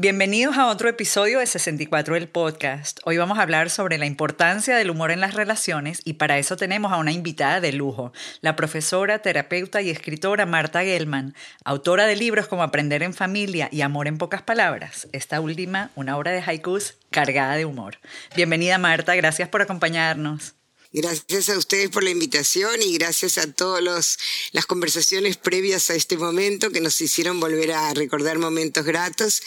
Bienvenidos a otro episodio de 64 del podcast. Hoy vamos a hablar sobre la importancia del humor en las relaciones y para eso tenemos a una invitada de lujo, la profesora, terapeuta y escritora Marta Gelman, autora de libros como Aprender en familia y Amor en pocas palabras. Esta última, una obra de haikus cargada de humor. Bienvenida Marta, gracias por acompañarnos. Gracias a ustedes por la invitación y gracias a todas las conversaciones previas a este momento que nos hicieron volver a recordar momentos gratos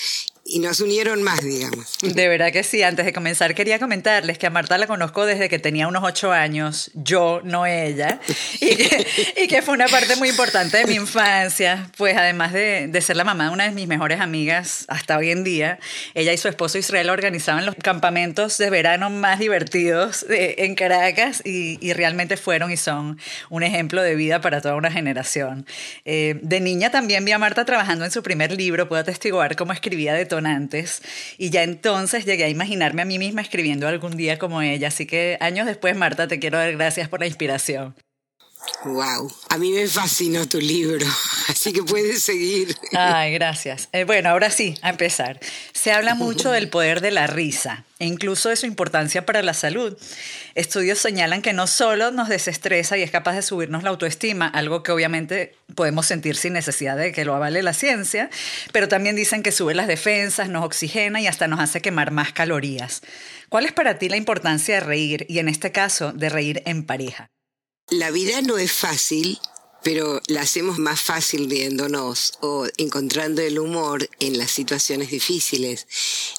y nos unieron más, digamos. De verdad que sí. Antes de comenzar, quería comentarles que a Marta la conozco desde que tenía unos ocho años, yo, no ella, y que, fue una parte muy importante de mi infancia, pues además de, ser la mamá de una de mis mejores amigas hasta hoy en día, ella y su esposo Israel organizaban los campamentos de verano más divertidos en Caracas y, realmente fueron y son un ejemplo de vida para toda una generación. Eh, de niña también vi a Marta trabajando en su primer libro, puedo atestiguar cómo escribía de antes y ya entonces llegué a imaginarme a mí misma escribiendo algún día como ella. Así que años después, Marta, te quiero dar gracias por la inspiración. Wow, a mí me fascinó tu libro, así que puedes seguir. Ay, gracias. Eh, bueno, ahora sí, a empezar. Se habla mucho del poder de la risa e incluso de su importancia para la salud. Estudios señalan que no solo nos desestresa y es capaz de subirnos la autoestima, algo que obviamente podemos sentir sin necesidad de que lo avale la ciencia, pero también dicen que sube las defensas, nos oxigena y hasta nos hace quemar más calorías. ¿Cuál es para ti la importancia de reír y en este caso de reír en pareja? La vida no es fácil, pero la hacemos más fácil viéndonos o encontrando el humor en las situaciones difíciles.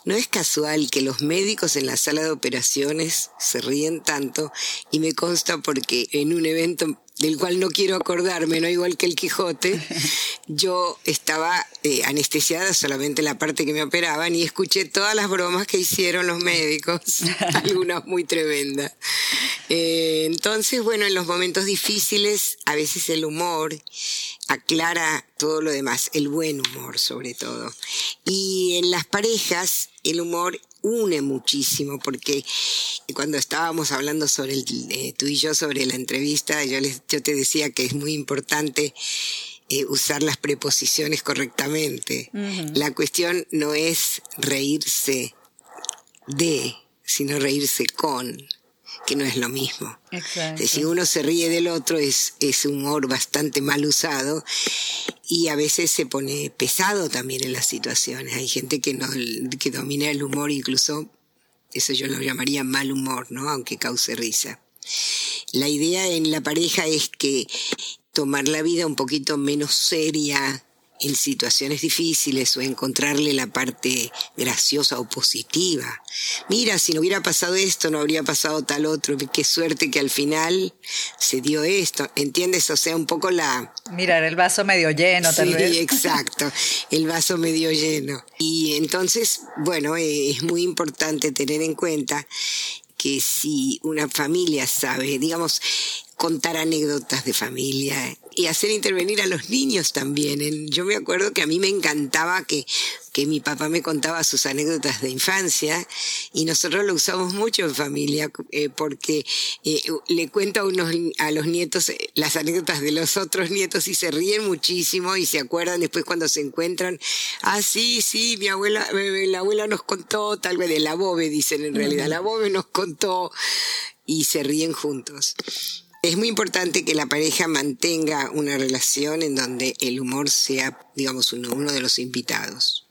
No es casual que los médicos en la sala de operaciones se ríen tanto y me consta porque en un evento del cual no quiero acordarme, no igual que el Quijote, yo estaba eh, anestesiada solamente la parte que me operaban y escuché todas las bromas que hicieron los médicos, algunas muy tremendas. Eh, entonces, bueno, en los momentos difíciles, a veces el humor aclara todo lo demás, el buen humor sobre todo. Y en las parejas, el humor une muchísimo porque cuando estábamos hablando sobre el, eh, tú y yo sobre la entrevista, yo, les, yo te decía que es muy importante eh, usar las preposiciones correctamente. La cuestión no es reírse de, sino reírse con que no es lo mismo. Si uno se ríe del otro es, es humor bastante mal usado y a veces se pone pesado también en las situaciones. Hay gente que, no, que domina el humor, incluso eso yo lo llamaría mal humor, ¿no? Aunque cause risa. La idea en la pareja es que tomar la vida un poquito menos seria, en situaciones difíciles o encontrarle la parte graciosa o positiva. Mira, si no hubiera pasado esto, no habría pasado tal otro. Qué suerte que al final se dio esto. ¿Entiendes? O sea, un poco la... Mirar el vaso medio lleno, tal sí, exacto. El vaso medio lleno. Y entonces, bueno, eh, es muy importante tener en cuenta que si una familia sabe, digamos, contar anécdotas de familia y hacer intervenir a los niños también. Yo me acuerdo que a mí me encantaba que, que mi papá me contaba sus anécdotas de infancia y nosotros lo usamos mucho en familia eh, porque eh, le cuento a, unos, a los nietos eh, las anécdotas de los otros nietos y se ríen muchísimo y se acuerdan después cuando se encuentran, ah, sí, sí, mi abuela, la abuela nos contó, tal vez de la Bobe, dicen en realidad, la Bobe nos contó y se ríen juntos. Es muy importante que la pareja mantenga una relación en donde el humor sea, digamos, uno, de los invitados.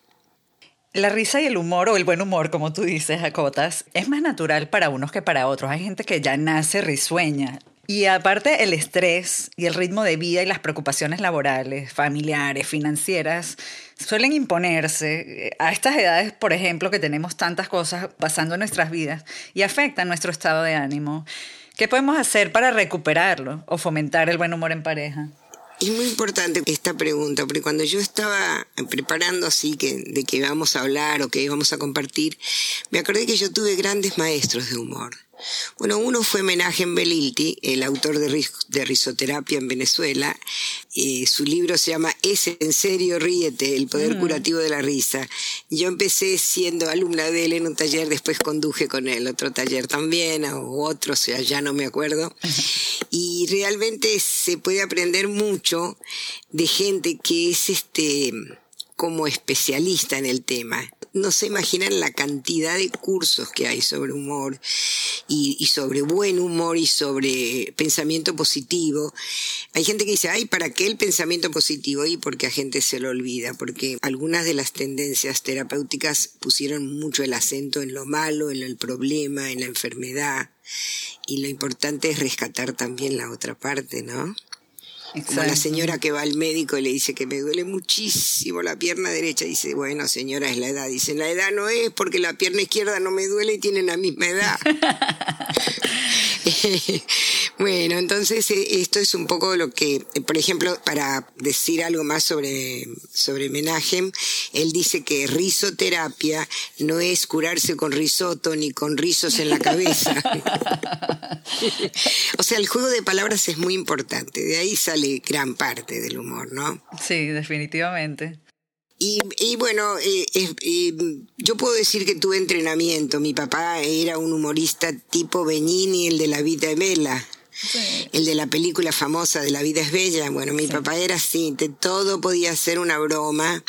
La risa y el humor, o el buen humor, como tú dices, Acotas, es más natural para unos que para otros. Hay gente que ya nace risueña. Y aparte, el estrés y el ritmo de vida y las preocupaciones laborales, familiares, financieras, suelen imponerse a estas edades, por ejemplo, que tenemos tantas cosas pasando en nuestras vidas y afectan nuestro estado de ánimo. ¿Qué podemos hacer para recuperarlo o fomentar el buen humor en pareja? Es muy importante esta pregunta, porque cuando yo estaba preparando así que, de que íbamos a hablar o que íbamos a compartir, me acordé que yo tuve grandes maestros de humor. Bueno, uno fue Menachem Belilti, el autor de, de risoterapia en Venezuela. Eh, su libro se llama Es en serio, ríete, el poder mm. curativo de la risa. Yo empecé siendo alumna de él en un taller, después conduje con él otro taller también, o otro, o sea, ya no me acuerdo. Y realmente se puede aprender mucho de gente que es este como especialista en el tema. No se imaginan la cantidad de cursos que hay sobre humor y, sobre buen humor y sobre pensamiento positivo. Hay gente que dice, ay, ¿para qué el pensamiento positivo? Y porque a gente se lo olvida, porque algunas de las tendencias terapéuticas pusieron mucho el acento en lo malo, en el problema, en la enfermedad. Y lo importante es rescatar también la otra parte, ¿no? Como la señora que va al médico y le dice que me duele muchísimo la pierna derecha. Dice, bueno, señora, es la edad. Dice, la edad no es porque la pierna izquierda no me duele y tienen la misma edad. bueno, entonces eh, esto es un poco lo que, eh, por ejemplo, para decir algo más sobre, sobre Menachem, él dice que risoterapia no es curarse con risotto ni con rizos en la cabeza. o sea, el juego de palabras es muy importante, de ahí sale gran parte del humor, ¿no? Sí, definitivamente. Y, bueno, eh, eh, yo puedo decir que tuve entrenamiento. Mi papá era un humorista tipo Benini, el de La vida es El de la película famosa de La vida es bella. Bueno, mi papá era así, de todo podía ser una broma.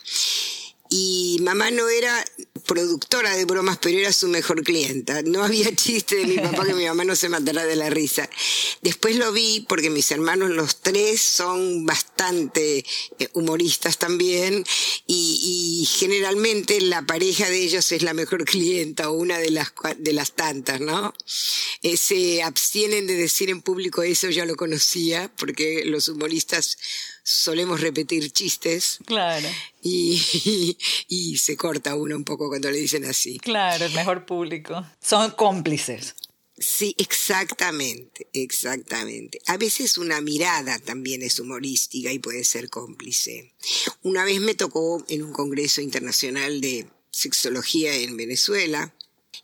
Y mamá no era productora de bromas, pero era su mejor clienta. No había chiste de mi papá que mi mamá no se matara de la risa. Después lo vi porque mis hermanos los tres son bastante eh, humoristas también y, generalmente la pareja de ellos es la mejor clienta o una de las, de las tantas, ¿no? Eh, se abstienen de decir en público eso, ya lo conocía, porque los humoristas solemos repetir chistes. Claro. Y, y, se corta uno un poco cuando le dicen así. Claro, el mejor público. Son cómplices. Sí, exactamente, exactamente. A veces una mirada también es humorística y puede ser cómplice. Una vez me tocó en un congreso internacional de sexología en Venezuela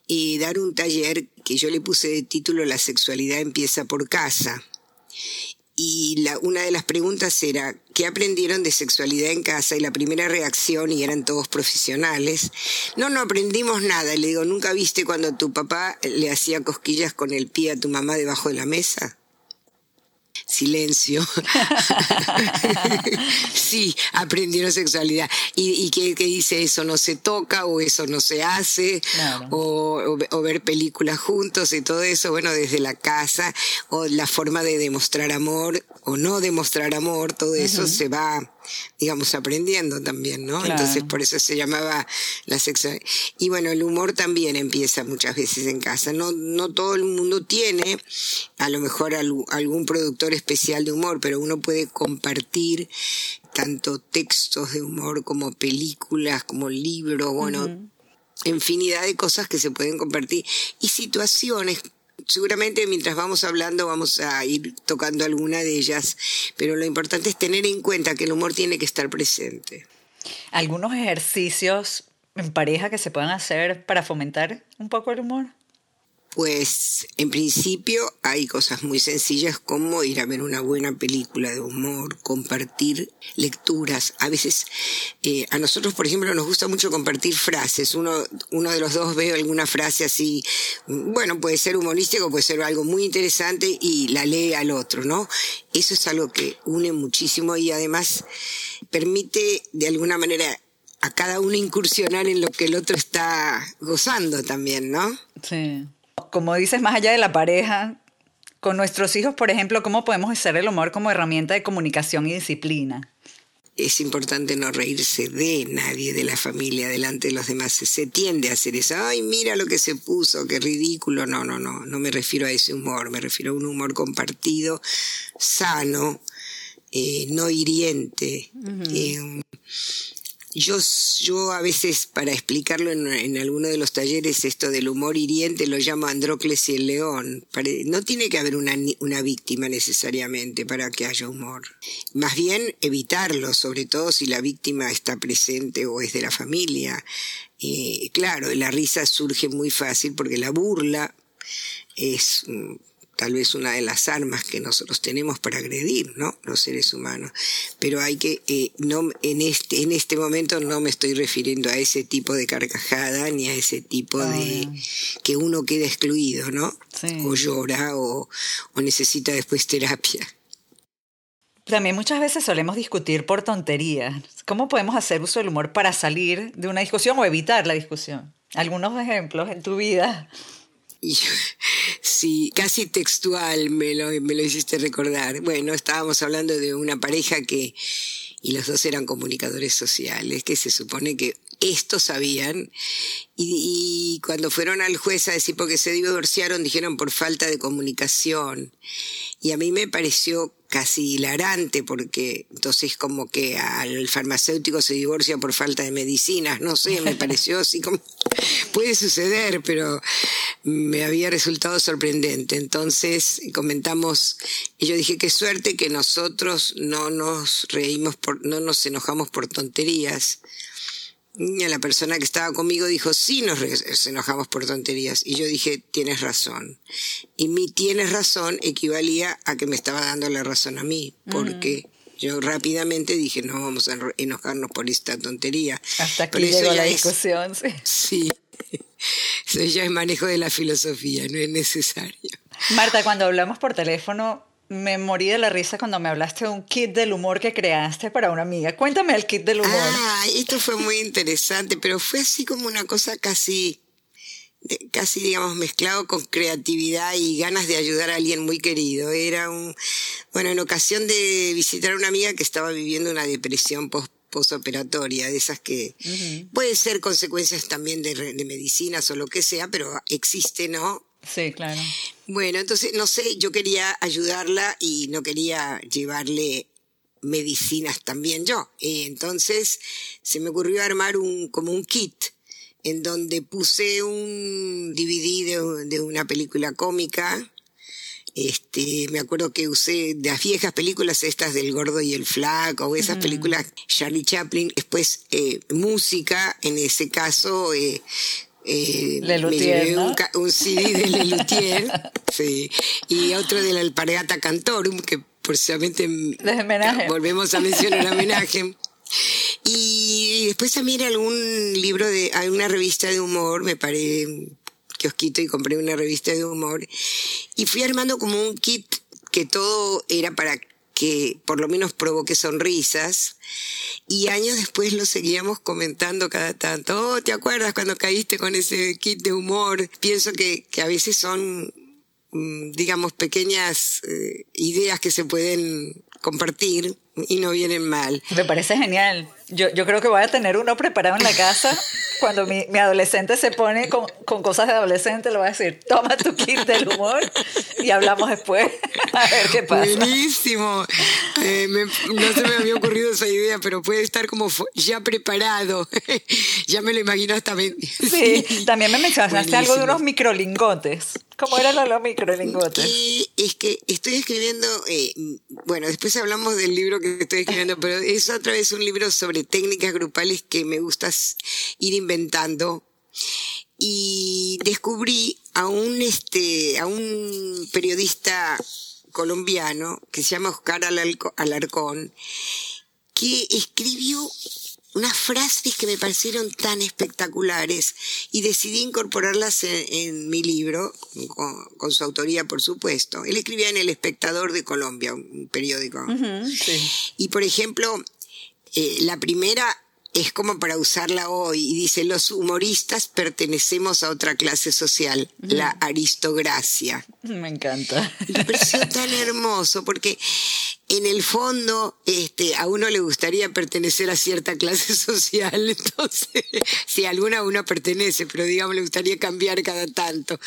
y dar un taller que yo le puse de título La sexualidad empieza por casa y la, una de las preguntas era, ¿qué aprendieron de sexualidad en casa? Y la primera reacción, y eran todos profesionales, no, no aprendimos nada. Le digo, ¿nunca viste cuando tu papá le hacía cosquillas con el pie a tu mamá debajo de la mesa? Silencio. sí, aprendieron sexualidad. ¿Y, y qué, dice eso? ¿No se toca o eso no se hace? O, o, ver películas juntos y todo eso, bueno, desde la casa, o la forma de demostrar amor o no demostrar amor, todo eso se va digamos, aprendiendo también, ¿no? Entonces por eso se llamaba la sexualidad. Y bueno, el humor también empieza muchas veces en casa. No, no todo el mundo tiene, a lo mejor algún productor especial de humor, pero uno puede compartir tanto textos de humor como películas, como libros, bueno, infinidad de cosas que se pueden compartir y situaciones seguramente mientras vamos hablando vamos a ir tocando alguna de ellas, pero lo importante es tener en cuenta que el humor tiene que estar presente. ¿Algunos ejercicios en pareja que se puedan hacer para fomentar un poco el humor? Pues en principio hay cosas muy sencillas como ir a ver una buena película de humor, compartir lecturas. A veces eh, a nosotros, por ejemplo, nos gusta mucho compartir frases. Uno, uno de los dos ve alguna frase así, bueno, puede ser humorístico, puede ser algo muy interesante y la lee al otro, ¿no? Eso es algo que une muchísimo y además permite de alguna manera a cada uno incursionar en lo que el otro está gozando también, ¿no? Sí como dices, más allá de la pareja, con nuestros hijos, por ejemplo, ¿cómo podemos usar el humor como herramienta de comunicación y disciplina? Es importante no reírse de nadie de la familia delante de los demás. Se tiende a hacer eso. Ay, mira lo que se puso, qué ridículo. No, no, no. No me refiero a ese humor. Me refiero a un humor compartido, sano, eh, no hiriente. Yo, yo a veces, para explicarlo en, en alguno de los talleres, esto del humor hiriente lo llamo Andrócles y el león. No tiene que haber una, una víctima necesariamente para que haya humor. Más bien evitarlo, sobre todo si la víctima está presente o es de la familia. Claro, la risa surge muy fácil porque la burla es mm, tal vez una de las armas que nosotros tenemos para agredir, ¿no? Los seres humanos. Pero hay que, eh, no, en este, en este momento no me estoy refiriendo a ese tipo de carcajada ni a ese tipo de Ah. que uno queda excluido, ¿no? Sí. O llora o, o necesita después terapia. También muchas veces solemos discutir por tonterías. ¿Cómo podemos hacer uso del humor para salir de una discusión o evitar la discusión? Algunos ejemplos en tu vida. Y sí, casi textual me lo, me lo hiciste recordar. Bueno, estábamos hablando de una pareja que, y los dos eran comunicadores sociales, que se supone que estos sabían, y, y cuando fueron al juez a decir porque se divorciaron, dijeron por falta de comunicación. Y a mí me pareció casi hilarante porque entonces como que al farmacéutico se divorcia por falta de medicinas, no sé, me pareció así como puede suceder, pero me había resultado sorprendente. Entonces comentamos y yo dije qué suerte que nosotros no nos reímos por no nos enojamos por tonterías. Y la persona que estaba conmigo dijo, sí, nos, re- nos enojamos por tonterías. Y yo dije, tienes razón. Y mi tienes razón equivalía a que me estaba dando la razón a mí, porque yo rápidamente dije, no vamos a eno- enojarnos por esta tontería. Hasta aquí eso llegó ya la es- discusión. sí. Eso ya es manejo de la filosofía, no es necesario. Marta, cuando hablamos por teléfono, me morí de la risa cuando me hablaste de un kit del humor que creaste para una amiga. Cuéntame el kit del humor. Ah, esto fue muy interesante, pero fue así como una cosa casi, casi digamos mezclado con creatividad y ganas de ayudar a alguien muy querido. Era un, bueno, en ocasión de visitar a una amiga que estaba viviendo una depresión post posoperatoria, de esas que puede ser consecuencias también de, de medicinas o lo que sea, pero existe, ¿no? Sí, claro. Bueno, entonces, no sé, yo quería ayudarla y no quería llevarle medicinas también yo. Eh, entonces, se me ocurrió armar un, como un kit en donde puse un DVD de, de una película cómica. Este, me acuerdo que usé de las viejas películas estas del gordo y el flaco, o esas películas Charlie Chaplin, después eh, música, en ese caso, eh, eh, me llevé ¿no? un, CD de Lelutier, sí, y otro de la Alpargata Cantorum, que precisamente volvemos a mencionar homenaje. Y después también algún libro de, alguna revista de humor, me un kiosquito y compré una revista de humor. Y fui armando como un kit que todo era para que por lo menos provoque sonrisas. Y años después lo seguíamos comentando cada tanto. Oh, ¿te acuerdas cuando caíste con ese kit de humor? Pienso que, a veces son, mm, digamos, pequeñas eh, ideas que se pueden compartir y no vienen mal. Me parece genial. Yo, yo creo que voy a tener uno preparado en la casa. Cuando mi, mi adolescente se pone con, con cosas de adolescente, le voy a decir, toma tu kit del humor y hablamos después. A ver qué pasa. Buenísimo. Eh, me- no se me había ocurrido esa idea, pero puede estar como ya preparado. ya me lo imagino hasta... ven- Sí, también me mencionaste algo de Buenísimo. unos microlingotes. ¿Cómo eran los- los microlingotes? Y es que estoy escribiendo, eh, bueno, después hablamos del libro que estoy escribiendo, pero es otra vez un libro sobre técnicas grupales que me gusta ir inventando. Y descubrí a un, este, a un periodista colombiano que se llama Oscar Alarcón, que escribió unas frases que me parecieron tan espectaculares y decidí incorporarlas en, en mi libro, con, con su autoría por supuesto. Él escribía en El Espectador de Colombia, un periódico. Sí. Y por ejemplo, eh, la primera es como para usarla hoy y dice, los humoristas pertenecemos a otra clase social, la aristocracia. Me encanta. Me pareció tan hermoso porque en el fondo este, a uno le gustaría pertenecer a cierta clase social, entonces, si a alguna uno pertenece, pero digamos le gustaría cambiar cada tanto.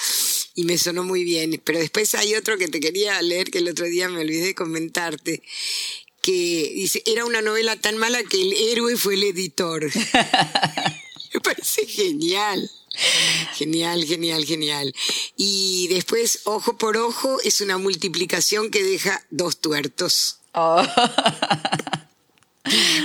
Y me sonó muy bien. Pero después hay otro que te quería leer que el otro día me olvidé de comentarte que dice, era una novela tan mala que el héroe fue el editor. Me parece genial. Genial, genial, genial. Y después, ojo por ojo, es una multiplicación que deja dos tuertos. Oh.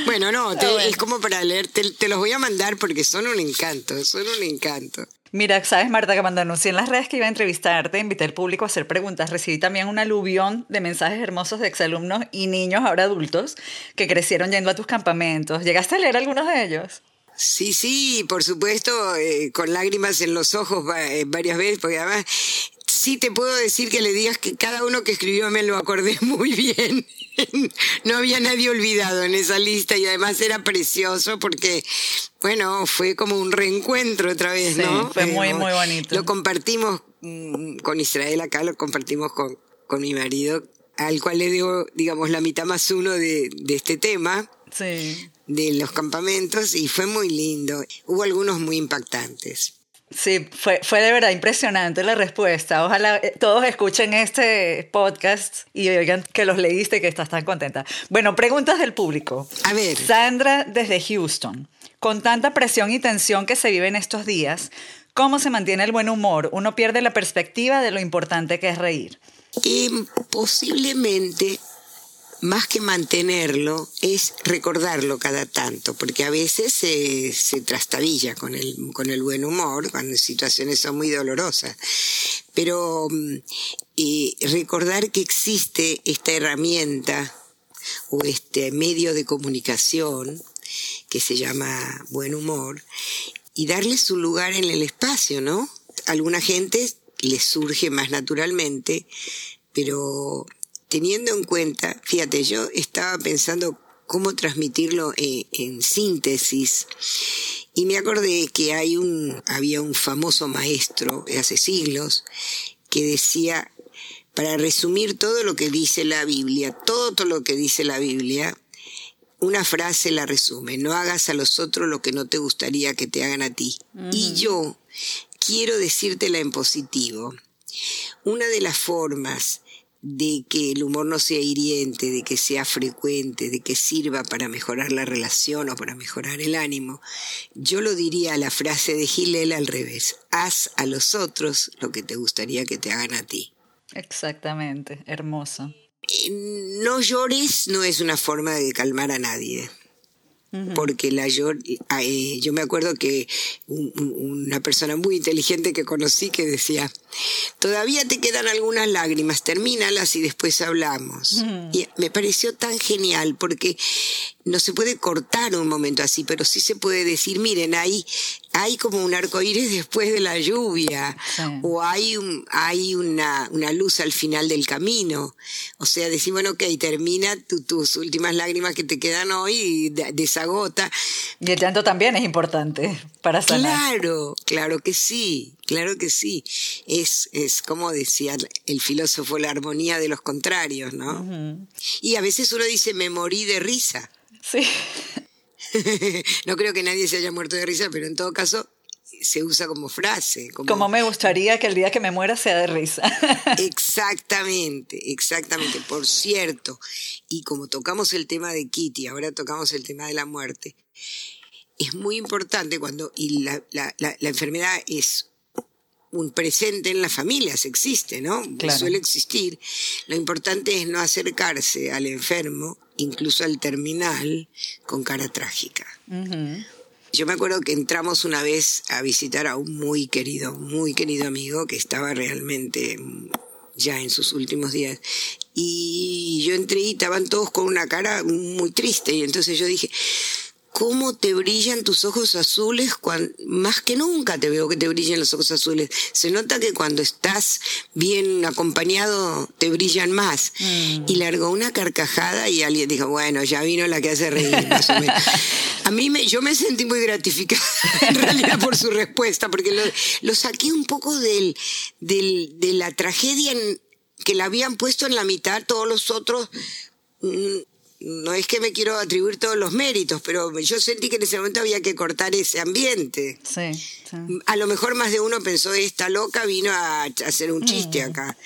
Bueno, no, te- Ah, bueno. es como para leer, te, te los voy a mandar porque son un encanto, son un encanto. Mira, sabes, Marta, que cuando anuncié en las redes que iba a entrevistarte, invité al público a hacer preguntas. Recibí también un aluvión de mensajes hermosos de exalumnos y niños, ahora adultos, que crecieron yendo a tus campamentos. ¿Llegaste a leer algunos de ellos? Sí, sí, por supuesto, eh, con lágrimas en los ojos eh, varias veces, porque además sí te puedo decir que le digas que cada uno que escribió me lo acordé muy bien. no había nadie olvidado en esa lista y además era precioso porque, bueno, fue como un reencuentro otra vez, ¿no? Fue muy, muy bonito. Lo compartimos mm, con Israel acá, lo compartimos con, con mi marido, al cual le dio, digamos, la mitad más uno de, de este tema. Sí. De los campamentos y fue muy lindo. Hubo algunos muy impactantes. Sí, fue, fue de verdad impresionante la respuesta. Ojalá eh, todos escuchen este podcast y oigan que los leíste y que estás tan contenta. Bueno, preguntas del público. A ver. Sandra desde Houston. Con tanta presión y tensión que se vive en estos días, ¿cómo se mantiene el buen humor? Uno pierde la perspectiva de lo importante que es reír. Y posiblemente más que mantenerlo, es recordarlo cada tanto, porque a veces se, se trastabilla con el, con el buen humor, cuando situaciones son muy dolorosas. Pero mm, recordar que existe esta herramienta o este medio de comunicación que se llama buen humor y darle su lugar en el espacio, ¿no? alguna gente le surge más naturalmente, pero teniendo en cuenta, fíjate, yo estaba pensando cómo transmitirlo en, síntesis y me acordé que hay un, había un famoso maestro de hace siglos que decía, para resumir todo lo que dice la Biblia, todo, todo lo que dice la Biblia, una frase la resume, no hagas a los otros lo que no te gustaría que te hagan a ti. Y yo quiero decírtela en positivo. Una de las formas de que el humor no sea hiriente, de que sea frecuente, de que sirva para mejorar la relación o para mejorar el ánimo, yo lo diría a la frase de Gilel al revés, haz a los otros lo que te gustaría que te hagan a ti. Exactamente, hermoso. Eh, no llores no es una forma de calmar a nadie porque la yo, eh, yo me acuerdo que una persona muy inteligente que conocí que decía, todavía te quedan algunas lágrimas, termínalas y después hablamos. Y me pareció tan genial porque no se puede cortar un momento así, pero sí se puede decir, miren, ahí hay como un arco iris después de la lluvia, o hay, un, hay una, una, luz al final del camino. O sea, decir, bueno, ok, termina tus últimas lágrimas que te quedan hoy y desagota. Y el llanto también es importante para sanar. Claro, claro que sí, claro que sí. Es, es como decía el filósofo, la armonía de los contrarios, ¿no? Y a veces uno dice, me morí de risa. Sí. no creo que nadie se haya muerto de risa, pero en todo caso se usa como frase. Como... me gustaría que el día que me muera sea de risa. exactamente, exactamente. Por cierto, y como tocamos el tema de Kitty, ahora tocamos el tema de la muerte, es muy importante cuando, y la, la, la, enfermedad es un presente en las familias, existe, ¿no? Suele existir. Lo importante es no acercarse al enfermo incluso al terminal, con cara trágica. Yo me acuerdo que entramos una vez a visitar a un muy querido, muy querido amigo que estaba realmente ya en sus últimos días. Y yo entré y estaban todos con una cara muy triste. Y entonces yo dije, cómo te brillan tus ojos azules, cuando, más que nunca te veo que te brillan los ojos azules. Se nota que cuando estás bien acompañado te brillan más. Mm. Y largó una carcajada y alguien dijo, bueno, ya vino la que hace reír, más o menos. A mí me, yo me sentí muy gratificada en realidad por su respuesta, porque lo, lo saqué un poco del, del, de la tragedia que la habían puesto en la mitad todos los otros mm, no es que me quiero atribuir todos los méritos, pero yo sentí que en ese momento había que cortar ese ambiente. Sí, A lo mejor más de uno pensó, esta loca vino a hacer un chiste mm. acá.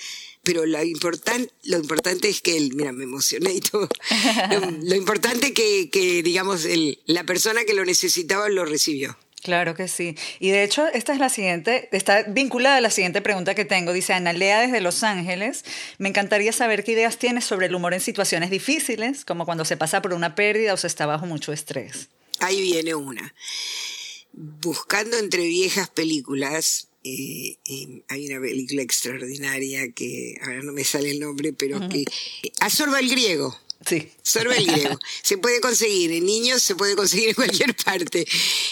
Pero lo, important, lo importante es que, el, mira, me emocioné y todo. lo, importante que, que digamos, el, la persona que lo necesitaba lo recibió. Claro que sí. Y de hecho, esta es la siguiente, está vinculada a la siguiente pregunta que tengo. Dice Analea desde Los Ángeles, me encantaría saber qué ideas tienes sobre el humor en situaciones difíciles, como cuando se pasa por una pérdida o se está bajo mucho estrés. Ahí viene una. buscando entre viejas películas, eh, hay una película extraordinaria que ahora no me sale el nombre, pero que absorba el griego. Sí. Sorba el griego. Se puede conseguir en niños, se puede conseguir en cualquier parte.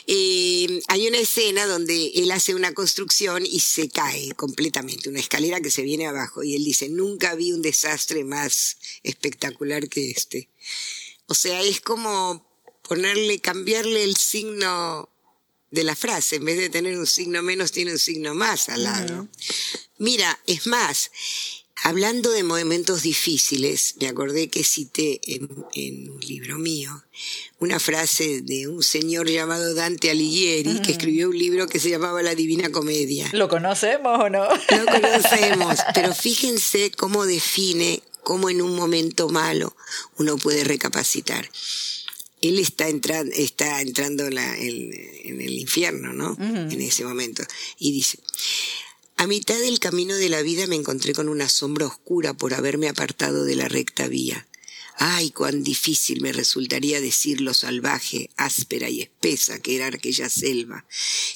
Eh, hay una escena donde él hace una construcción y se cae completamente, una escalera que se viene abajo. Y él dice, nunca vi un desastre más espectacular que este. O sea, es como ponerle, cambiarle el signo de la frase. En vez de tener un signo menos, tiene un signo más al lado. Mira, es más, Hablando de momentos difíciles, me acordé que cité en, un libro mío una frase de un señor llamado Dante Alighieri, que escribió un libro que se llamaba La Divina Comedia. ¿Lo conocemos o no? Lo conocemos, pero fíjense cómo define cómo en un momento malo uno puede recapacitar. Él está, entrando está entrando en, el infierno, ¿no? En ese momento. Y dice, a mitad del camino de la vida me encontré con una sombra oscura por haberme apartado de la recta vía. Ay, cuán difícil me resultaría decir lo salvaje, áspera y espesa que era aquella selva,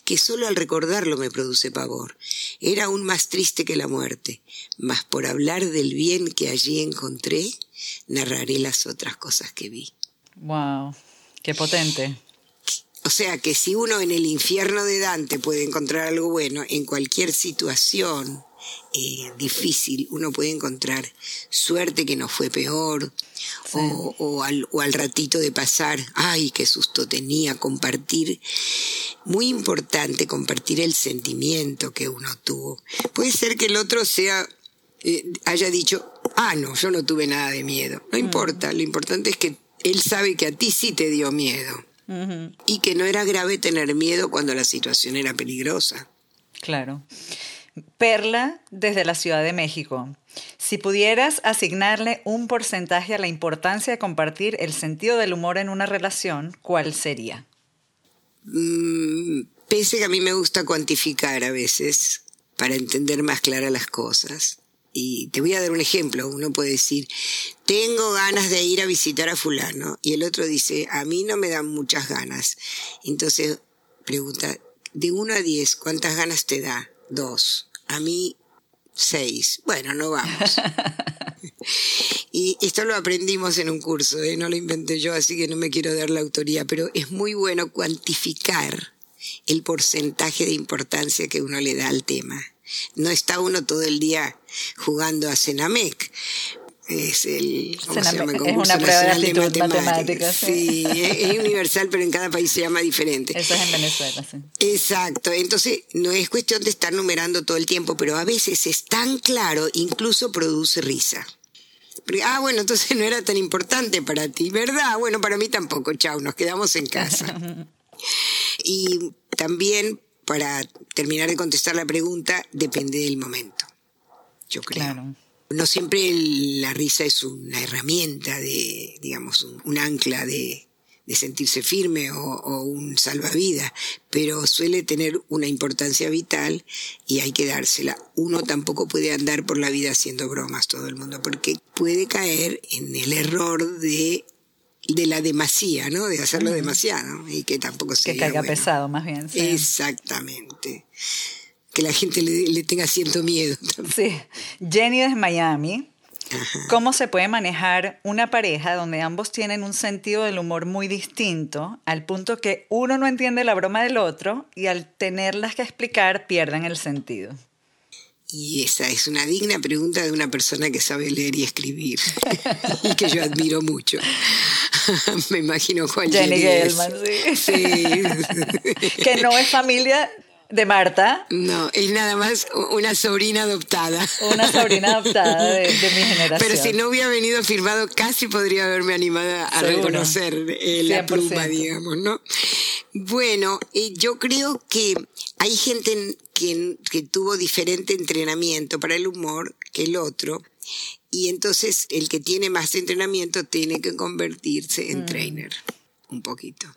que solo al recordarlo me produce pavor. Era aún más triste que la muerte, mas por hablar del bien que allí encontré, narraré las otras cosas que vi. Wow, qué potente. O sea que si uno en el infierno de Dante puede encontrar algo bueno, en cualquier situación eh, difícil uno puede encontrar suerte que no fue peor, o, al, o al ratito de pasar, ay, qué susto tenía, compartir, muy importante compartir el sentimiento que uno tuvo. Puede ser que el otro sea eh, haya dicho, ah, no, yo no tuve nada de miedo. No mm. importa, lo importante es que él sabe que a ti sí te dio miedo y que no era grave tener miedo cuando la situación era peligrosa. Claro. Perla desde la Ciudad de México. Si pudieras asignarle un porcentaje a la importancia de compartir el sentido del humor en una relación, ¿cuál sería? Mm, pese que a mí me gusta cuantificar a veces para entender más claras las cosas. Y te voy a dar un ejemplo. Uno puede decir, tengo ganas de ir a visitar a fulano. Y el otro dice, a mí no me dan muchas ganas. Entonces pregunta, de uno a diez, ¿cuántas ganas te da? Dos. A mí, seis. Bueno, no vamos. y esto lo aprendimos en un curso, ¿eh? no lo inventé yo, así que no me quiero dar la autoría, pero es muy bueno cuantificar el porcentaje de importancia que uno le da al tema. No está uno todo el día jugando a Cenamec. Es el ¿cómo se llama? una prueba de, matemáticas. sí, es, universal, pero en cada país se llama diferente. Eso es en Venezuela, sí. Exacto. Entonces, no es cuestión de estar numerando todo el tiempo, pero a veces es tan claro, incluso produce risa. Ah, bueno, entonces no era tan importante para ti, ¿verdad? Bueno, para mí tampoco, chao, nos quedamos en casa. y también para terminar de contestar la pregunta, depende del momento. Yo creo. No siempre la risa es una herramienta de, digamos, un, ancla de, sentirse firme o, un salvavidas, pero suele tener una importancia vital y hay que dársela. Uno tampoco puede andar por la vida haciendo bromas todo el mundo, porque puede caer en el error de de la demasía, ¿no? De hacerlo demasiado y que tampoco se Que caiga pesado, más bien. Exactamente. Que la gente le, tenga cierto miedo. Sí. Jenny desde Miami. ¿Cómo se puede manejar una pareja donde ambos tienen un sentido del humor muy distinto, al punto que uno no entiende la broma del otro y al tenerlas que explicar pierden el sentido? Y esa es una digna pregunta de una persona que sabe leer y escribir y que yo admiro mucho. Me imagino cuál Jenny Gelman, sí. sí. que no es familia de Marta. No, es nada más una sobrina adoptada. Una sobrina adoptada de, mi generación. Pero si no hubiera venido firmado, casi podría haberme animado a reconocer eh, la pluma, digamos, ¿no? Bueno, eh, yo creo que hay gente que, que tuvo diferente entrenamiento para el humor que el otro. Y entonces el que tiene más entrenamiento tiene que convertirse en mm. trainer, un poquito.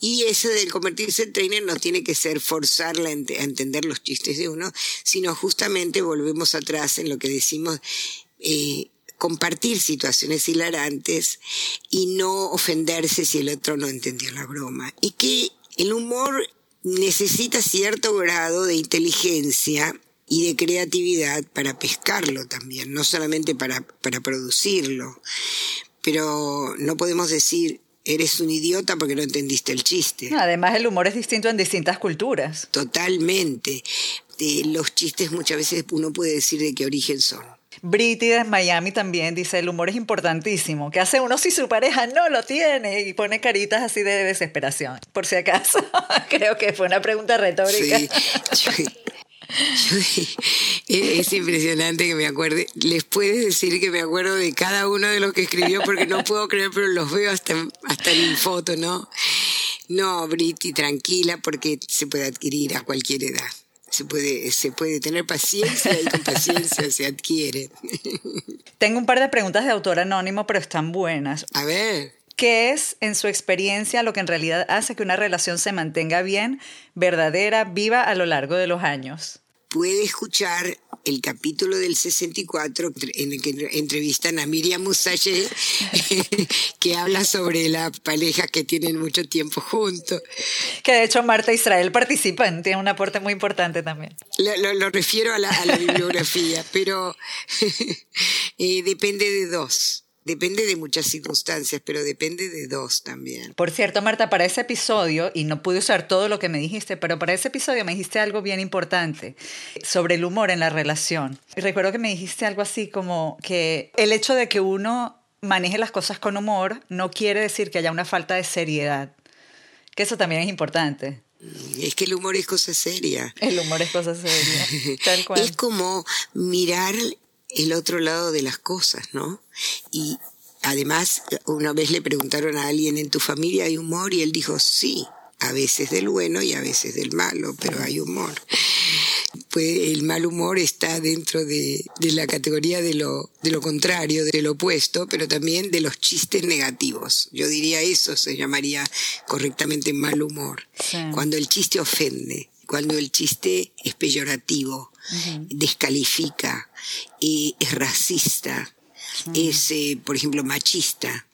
Y eso del convertirse en trainer no tiene que ser forzarla a entender los chistes de uno, sino justamente volvemos atrás en lo que decimos, eh, compartir situaciones hilarantes y no ofenderse si el otro no entendió la broma. Y que el humor necesita cierto grado de inteligencia y de creatividad para pescarlo también, no solamente para, para producirlo. Pero no podemos decir, eres un idiota porque no entendiste el chiste. Además, el humor es distinto en distintas culturas. Totalmente. De los chistes muchas veces uno puede decir de qué origen son. Britty de Miami también dice, el humor es importantísimo. ¿Qué hace uno si su pareja no lo tiene? Y pone caritas así de desesperación. Por si acaso, creo que fue una pregunta retórica. Sí, es impresionante que me acuerde. Les puedes decir que me acuerdo de cada uno de los que escribió porque no puedo creer, pero los veo hasta, hasta en foto, ¿no? No, Britty, tranquila porque se puede adquirir a cualquier edad. Se puede, se puede tener paciencia y con paciencia se adquiere. Tengo un par de preguntas de autor anónimo, pero están buenas. A ver. ¿Qué es, en su experiencia, lo que en realidad hace que una relación se mantenga bien, verdadera, viva a lo largo de los años? Puede escuchar el capítulo del 64 en el que entrevistan a Miriam Musache, que habla sobre la pareja que tienen mucho tiempo juntos. Que de hecho Marta Israel participa, tiene un aporte muy importante también. Lo, refiero a la, bibliografía, pero eh, depende de dos. Depende de muchas circunstancias, pero depende de dos también. Por cierto, Marta, para ese episodio, y no pude usar todo lo que me dijiste, pero para ese episodio me dijiste algo bien importante sobre el humor en la relación. Y recuerdo que me dijiste algo así como que el hecho de que uno maneje las cosas con humor no quiere decir que haya una falta de seriedad. Que eso también es importante. Es que el humor es cosa seria. El humor es cosa seria. Tal cual. Es como mirar el otro lado de las cosas, ¿no? Y además, una vez le preguntaron a alguien, ¿en tu familia hay humor? Y él dijo, sí, a veces del bueno y a veces del malo, pero hay humor. Pues el mal humor está dentro de, la categoría de lo, de lo contrario, del opuesto, pero también de los chistes negativos. Yo diría eso se llamaría correctamente mal humor. Cuando el chiste ofende, cuando el chiste es peyorativo, descalifica, y es racista, es, eh, por ejemplo, machista.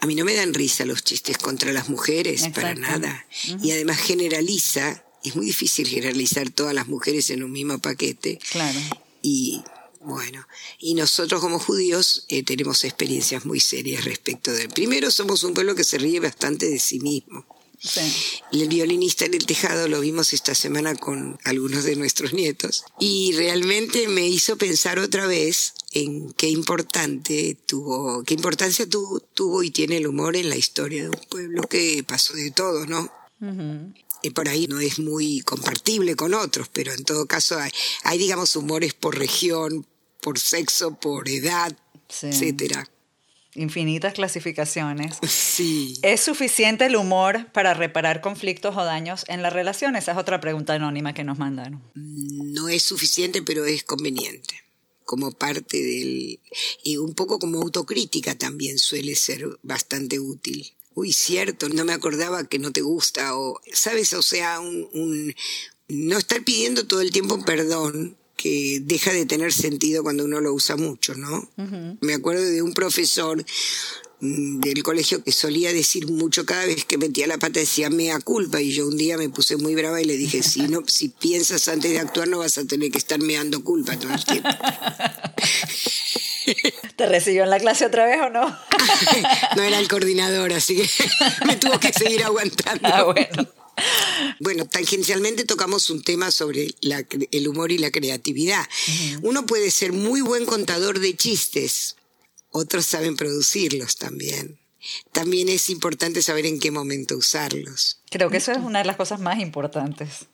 A mí no me dan risa los chistes contra las mujeres, para nada. Y además generaliza, es muy difícil generalizar todas las mujeres en un mismo paquete. Claro. Y bueno, y nosotros como judíos eh, tenemos experiencias muy serias respecto de... Primero, somos un pueblo que se ríe bastante de sí mismo. El violinista en el tejado lo vimos esta semana con algunos de nuestros nietos y realmente me hizo pensar otra vez en qué importante tuvo, qué importancia tuvo y tiene el humor en la historia de un pueblo que pasó de todo, ¿no? Y por ahí no es muy compartible con otros, pero en todo caso hay, hay digamos, humores por región, por sexo, por edad, etcétera infinitas clasificaciones. Sí. ¿Es suficiente el humor para reparar conflictos o daños en la relación? Esa es otra pregunta anónima que nos mandaron. No es suficiente, pero es conveniente. Como parte del... Y un poco como autocrítica también suele ser bastante útil. Uy, cierto, no me acordaba que no te gusta o, ¿sabes? O sea, un, no estar pidiendo todo el tiempo perdón que deja de tener sentido cuando uno lo usa mucho, ¿no? Me acuerdo de un profesor mm, del colegio que solía decir mucho cada vez que metía la pata decía mea culpa y yo un día me puse muy brava y le dije si no si piensas antes de actuar no vas a tener que estar meando culpa todo el tiempo ¿Te recibió en la clase otra vez o no? no era el coordinador, así que me tuvo que seguir aguantando. Ah, bueno. Bueno, tangencialmente tocamos un tema sobre el humor y la creatividad. Uno puede ser muy buen contador de chistes, otros saben producirlos también. También es importante saber en qué momento usarlos. Creo que eso es una de las cosas más importantes.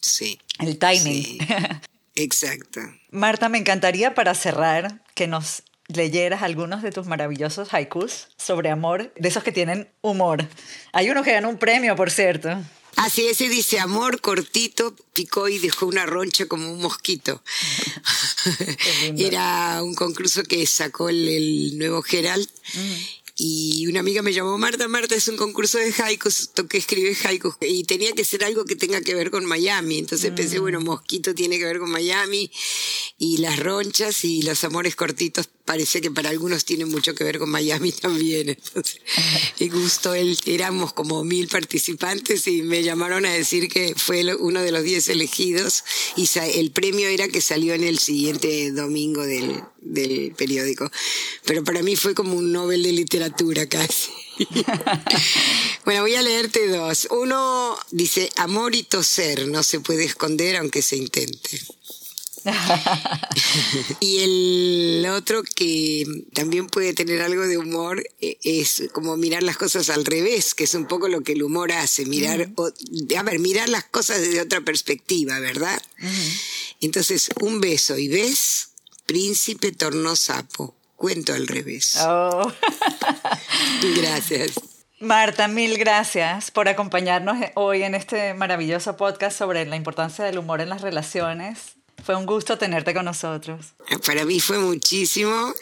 Sí. El timing. Exacto. Marta, me encantaría para cerrar que nos leyeras algunos de tus maravillosos haikus sobre amor, de esos que tienen humor. Hay uno que ganó un premio, por cierto. Así ese dice, amor cortito, picó y dejó una roncha como un mosquito. Era un concurso que sacó el, nuevo Gerald. y una amiga me llamó, Marta, Marta, es un concurso de haikus, que escribe haikus, y tenía que ser algo que tenga que ver con Miami. Entonces pensé, mm. bueno, Mosquito tiene que ver con Miami, y las ronchas y los amores cortitos parece que para algunos tienen mucho que ver con Miami también. Entonces, y gustó el, éramos como mil participantes y me llamaron a decir que fue uno de los diez elegidos y el premio era que salió en el siguiente domingo del, del periódico. Pero para mí fue como un Nobel de literatura casi. bueno, voy a leerte dos. Uno dice, amor y toser no se puede esconder aunque se intente. y el otro que también puede tener algo de humor e, es como mirar las cosas al revés, que es un poco lo que el humor hace, mirar, a ver, mirar las cosas desde otra perspectiva, ¿verdad? Entonces, un beso y ves, príncipe tornó sapo, cuento al revés. Oh. Gracias. Marta, mil gracias por acompañarnos hoy en este maravilloso podcast sobre la importancia del humor en las relaciones. Fue un gusto tenerte con nosotros. Para mí fue muchísimo.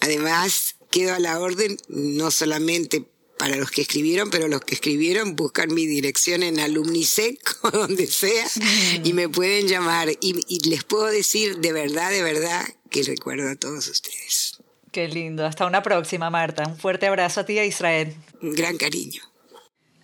Además, quedo a la orden no solamente para los que escribieron, pero los que escribieron buscan mi dirección en Alumnisec o donde sea y me pueden llamar. Y, y les puedo decir de verdad, de verdad, que recuerdo a todos ustedes. Qué lindo. Hasta una próxima, Marta. Un fuerte abrazo a ti y a Israel. Un gran cariño.